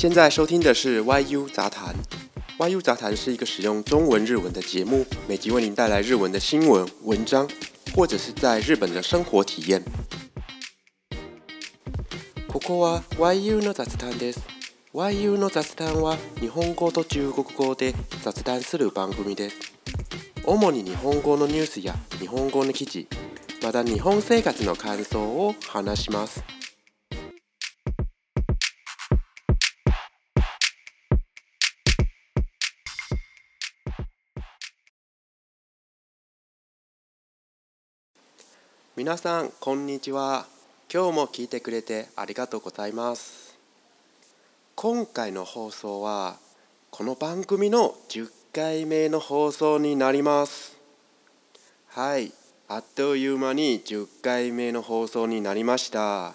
现在收听的是 YU 杂谈。YU 杂谈是一个使用中文、日文的节目，每集为您带来日文的新闻、文章，或者是在日本的生活体验。ここは YU の雑談です。YU の雑談は日本語と中国語で雑談する番組です。主に日本語のニュースや日本語の記事、また日本生活の感想を話します。皆さんこんにちは今日も聞いてくれてありがとうございます今回の放送はこの番組の10回目の放送になりますはいあっという間に10回目の放送になりました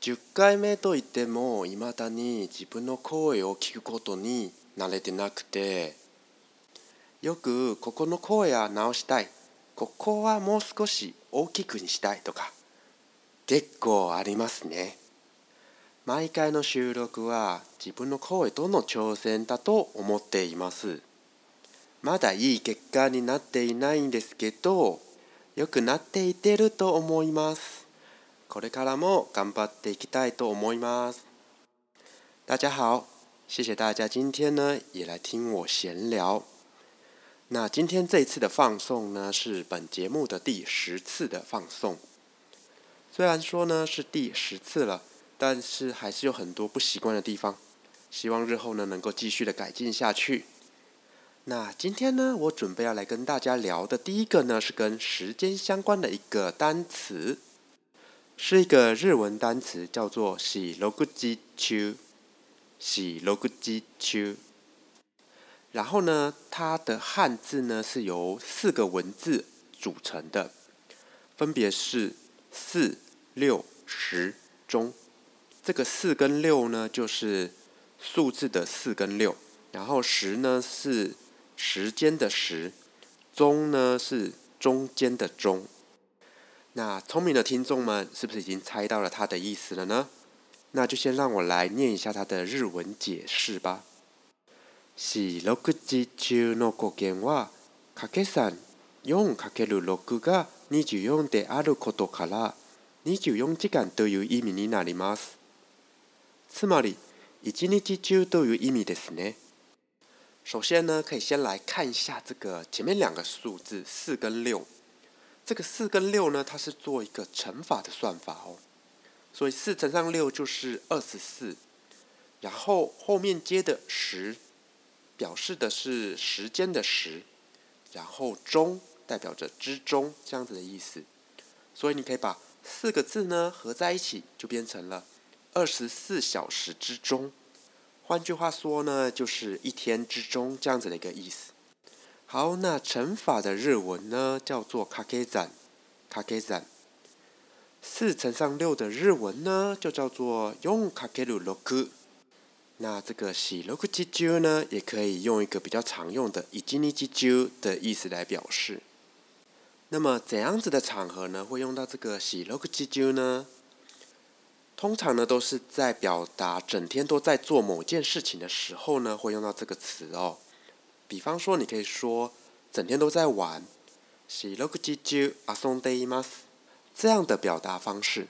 10回目といってもいまだに自分の声を聞くことに慣れてなくてよくここの声は直したいここはもう少し大きくにしたいとか結構ありますね毎回の収録は自分の声との挑戦だと思っていますまだいい結果になっていないんですけど良くなっていってると思いますこれからも頑張っていきたいと思います大家好谢谢大家今天呢也来听我闲聊那今天这一次的放送呢，是本节目的第十次的放送。虽然说呢是第十次了，但是还是有很多不习惯的地方，希望日后呢能够继续的改进下去。那今天呢，我准备要来跟大家聊的第一个呢，是跟时间相关的一个单词，是一个日文单词，叫做“喜ロジチュ”。喜ロジチュ。然后呢，它的汉字呢是由四个文字组成的，分别是四、六、十、中。这个四跟六呢，就是数字的四跟六；然后十呢是时间的十，中呢是中间的中。那聪明的听众们，是不是已经猜到了它的意思了呢？那就先让我来念一下它的日文解释吧。四六時中の語源は掛け算 4×6 が24であることから24時間という意味になります。つまり1日中という意味ですね。首先呢，可以先来看一下这个前面两个数字四跟六。这个四跟六呢，它是做一个乘法的算法哦，所以四乘上六就是二十四，然后后面接的十。表示的是时间的时，然后钟代表着之中这样子的意思，所以你可以把四个字呢合在一起，就变成了二十四小时之中。换句话说呢，就是一天之中这样子的一个意思。好，那乘法的日文呢叫做 k a k e z a n a k e z n 四乘上六的日文呢就叫做用 o n a k e 那这个“喜ろく啾啾呢，也可以用一个比较常用的“一日尼吉啾的意思来表示。那么怎样子的场合呢，会用到这个“喜ろく啾啾呢？通常呢，都是在表达整天都在做某件事情的时候呢，会用到这个词哦。比方说，你可以说“整天都在玩”，喜ろく啾啾阿あ德すん斯这样的表达方式。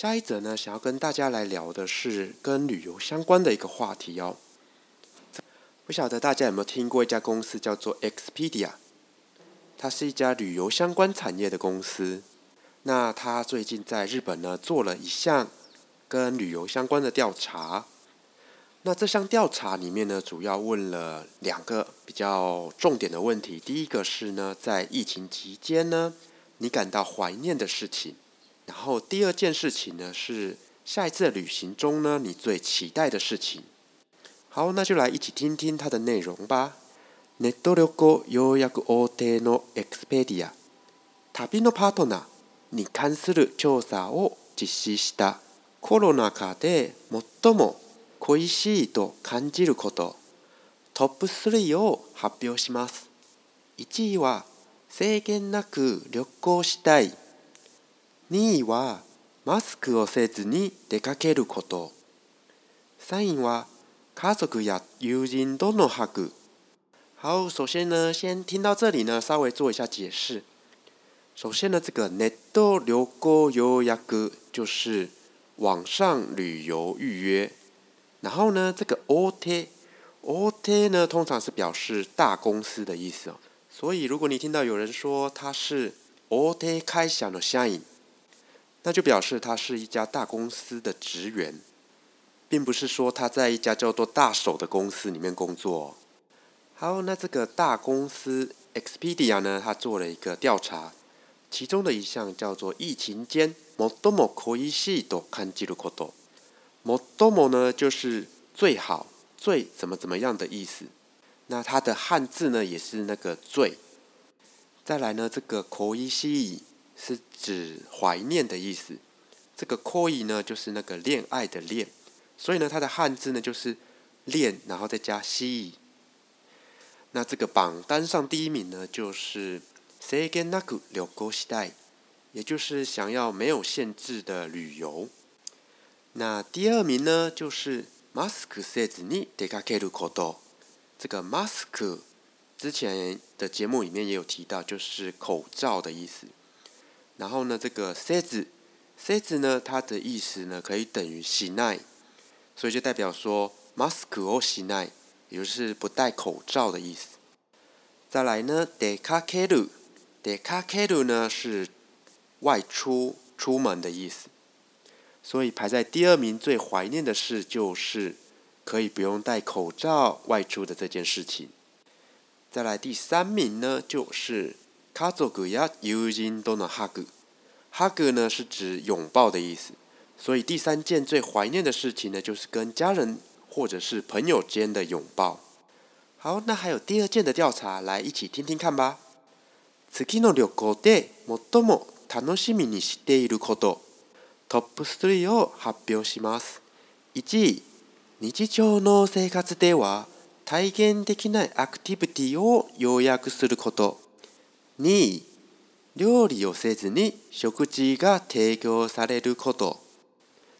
下一则呢，想要跟大家来聊的是跟旅游相关的一个话题哦。不晓得大家有没有听过一家公司叫做 Expedia，它是一家旅游相关产业的公司。那它最近在日本呢做了一项跟旅游相关的调查。那这项调查里面呢，主要问了两个比较重点的问题。第一个是呢，在疫情期间呢，你感到怀念的事情。然后第二件事情呢是下一次的旅行中呢，你最期待的事情。好，那就来一起听听它的内容吧。ネット旅行ようやく大手のエクスペディア旅のパートナーに関する調査を実施したコロナ禍で最も恋しいと感じることトップ3を発表します1位は制限なく旅行したい2位はマスクをせずに出かけること3位は家族や友人とのハグ好，首先呢，先听到这里呢，稍微做一下解释。首先呢，这个 n e t 予約就是网上旅游预约。然后呢，这个 “ot”“ot” 呢，通常是表示大公司的意思所以，如果你听到有人说他是 “ot 开响の社員那就表示他是一家大公司的职员，并不是说他在一家叫做大手的公司里面工作。好，那这个大公司 Expedia 呢，他做了一个调查，其中的一项叫做疫情间，モドモ可依西多看记录可多。モドモ呢就是最好、最怎么怎么样的意思。那它的汉字呢也是那个最。再来呢这个可依西。是指怀念的意思。这个 “koi” 呢，就是那个恋爱的“恋”，所以呢，它的汉字呢就是“恋”，然后再加“西”。那这个榜单上第一名呢，就是 “segenaku l o k o s h i a i 也就是想要没有限制的旅游。那第二名呢，就是 “mask sezuni d e k a k e r u k o d o 这个 “mask” 之前的节目里面也有提到，就是口罩的意思。然后呢，这个塞子塞子呢，它的意思呢可以等于しな所以就代表说マス s をしない，也就是不戴口罩的意思。再来呢、d e a r carry，deca る、出 r r u 呢是外出出门的意思。所以排在第二名最怀念的事就是可以不用戴口罩外出的这件事情。再来第三名呢就是。家族や友人とのハグ。ハグ呢是指拥抱的意思，所以第三件最怀念的事情呢，就是跟家人或者是朋友间的拥抱。好，那还有第二件的调查，来一起听听看吧。月の旅行で最も楽しみにしていること、トップ3を発表します。1位、日常の生活では体験できないアクティビティを要約すること。2料理をせずに食事が提供されること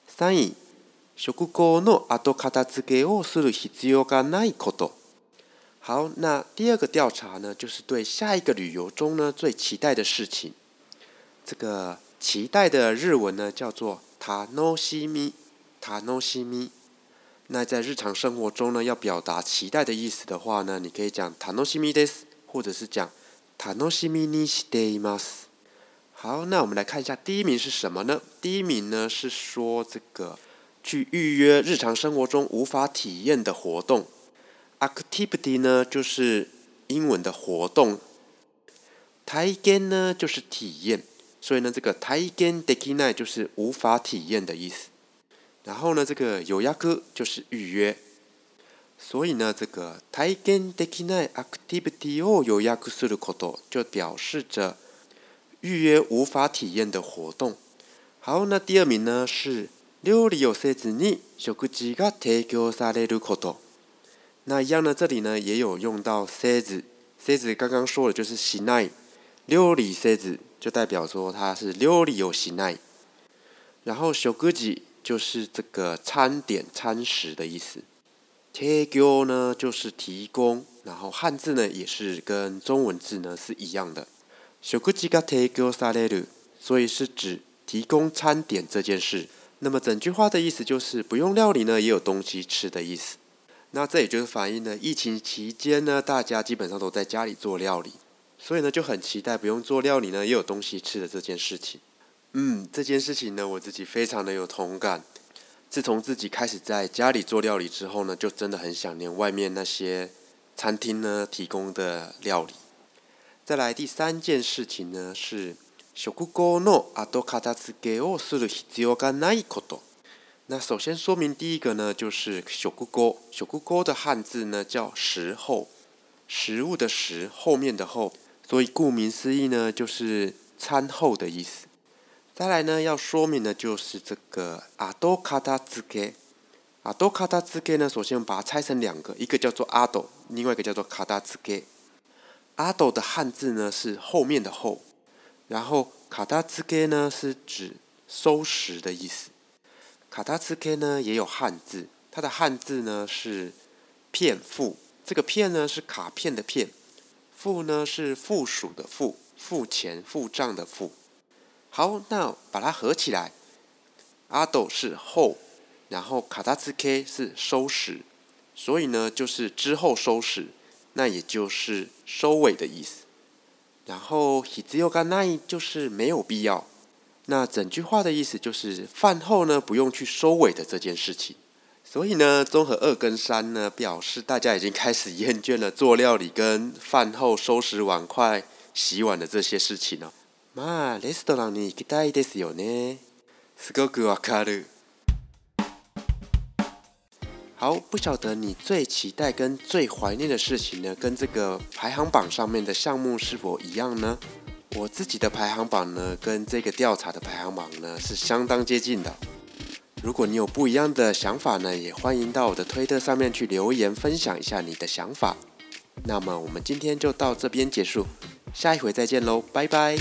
3食後の後片付けをする必要がないこと。好，那第二个调查呢，就是对下一个旅游中呢最期待的事情。这个期待的日文呢叫做“塔诺西米”，塔诺那在日常生活中呢，要表达期待的意思的话呢，你可以讲“塔诺西です”，或者是讲楽しみにしています。好，那我们来看一下第一名是什么呢？第一名呢是说这个去预约日常生活中无法体验的活动。a c t i v i t y 呢就是英文的活动。t i gen 呢就是体验，所以呢这个体験 i きない就是无法体验的意思。然后呢这个予哥就是预约。所以呢，这个たいけんできないアクティビティを予約すること就表示着预约无法体验的活动。好，那第二名呢是料理をせずに食事が提供されること。那一样呢，这里呢也有用到せずに，せずに刚刚说的就是しない，料理せずに就代表说它是料理をしない。然后食事が就是这个餐点、餐食的意思。提供呢，就是提供，然后汉字呢也是跟中文字呢是一样的。小句子提供啥咧？所以是指提供餐点这件事。那么整句话的意思就是不用料理呢也有东西吃的意思。那这也就是反映了疫情期间呢大家基本上都在家里做料理，所以呢就很期待不用做料理呢也有东西吃的这件事情。嗯，这件事情呢我自己非常的有同感。自从自己开始在家里做料理之后呢，就真的很想念外面那些餐厅呢提供的料理。再来第三件事情呢是，食後のあと片付けをする必要がないこと。那首先说明第一个呢就是小食小食後的汉字呢叫食后，食物的食后面的后，所以顾名思义呢就是餐后的意思。再来呢，要说明的就是这个“阿斗卡达兹给，阿斗卡达兹给呢，首先把它拆成两个，一个叫做“阿斗”，另外一个叫做“卡达兹给。阿斗的汉字呢是“后面的后”，然后“卡达兹给呢是指“收拾”的意思。“卡达兹给呢也有汉字，它的汉字呢是“片付”。这个“片”呢是卡片的“片”，“付”呢是“附属”的“附，付钱”、“付账”的“付”。好，那把它合起来，阿斗是后，然后卡达兹 K 是收拾，所以呢就是之后收拾，那也就是收尾的意思。然后ひじょうが就是没有必要，那整句话的意思就是饭后呢不用去收尾的这件事情。所以呢综合二跟三呢表示大家已经开始厌倦了做料理跟饭后收拾碗筷、洗碗的这些事情了。あレストランに行きたいですよね。すごくわかる。澳洲人最期待跟最怀念的事情呢，跟这个排行榜上面的项目是否一样呢？我自己的排行榜呢，跟这个调查的排行榜呢是相当接近的。如果你有不一样的想法呢，也欢迎到我的推特上面去留言分享一下你的想法。那么我们今天就到这边结束，下一回再见喽，拜拜。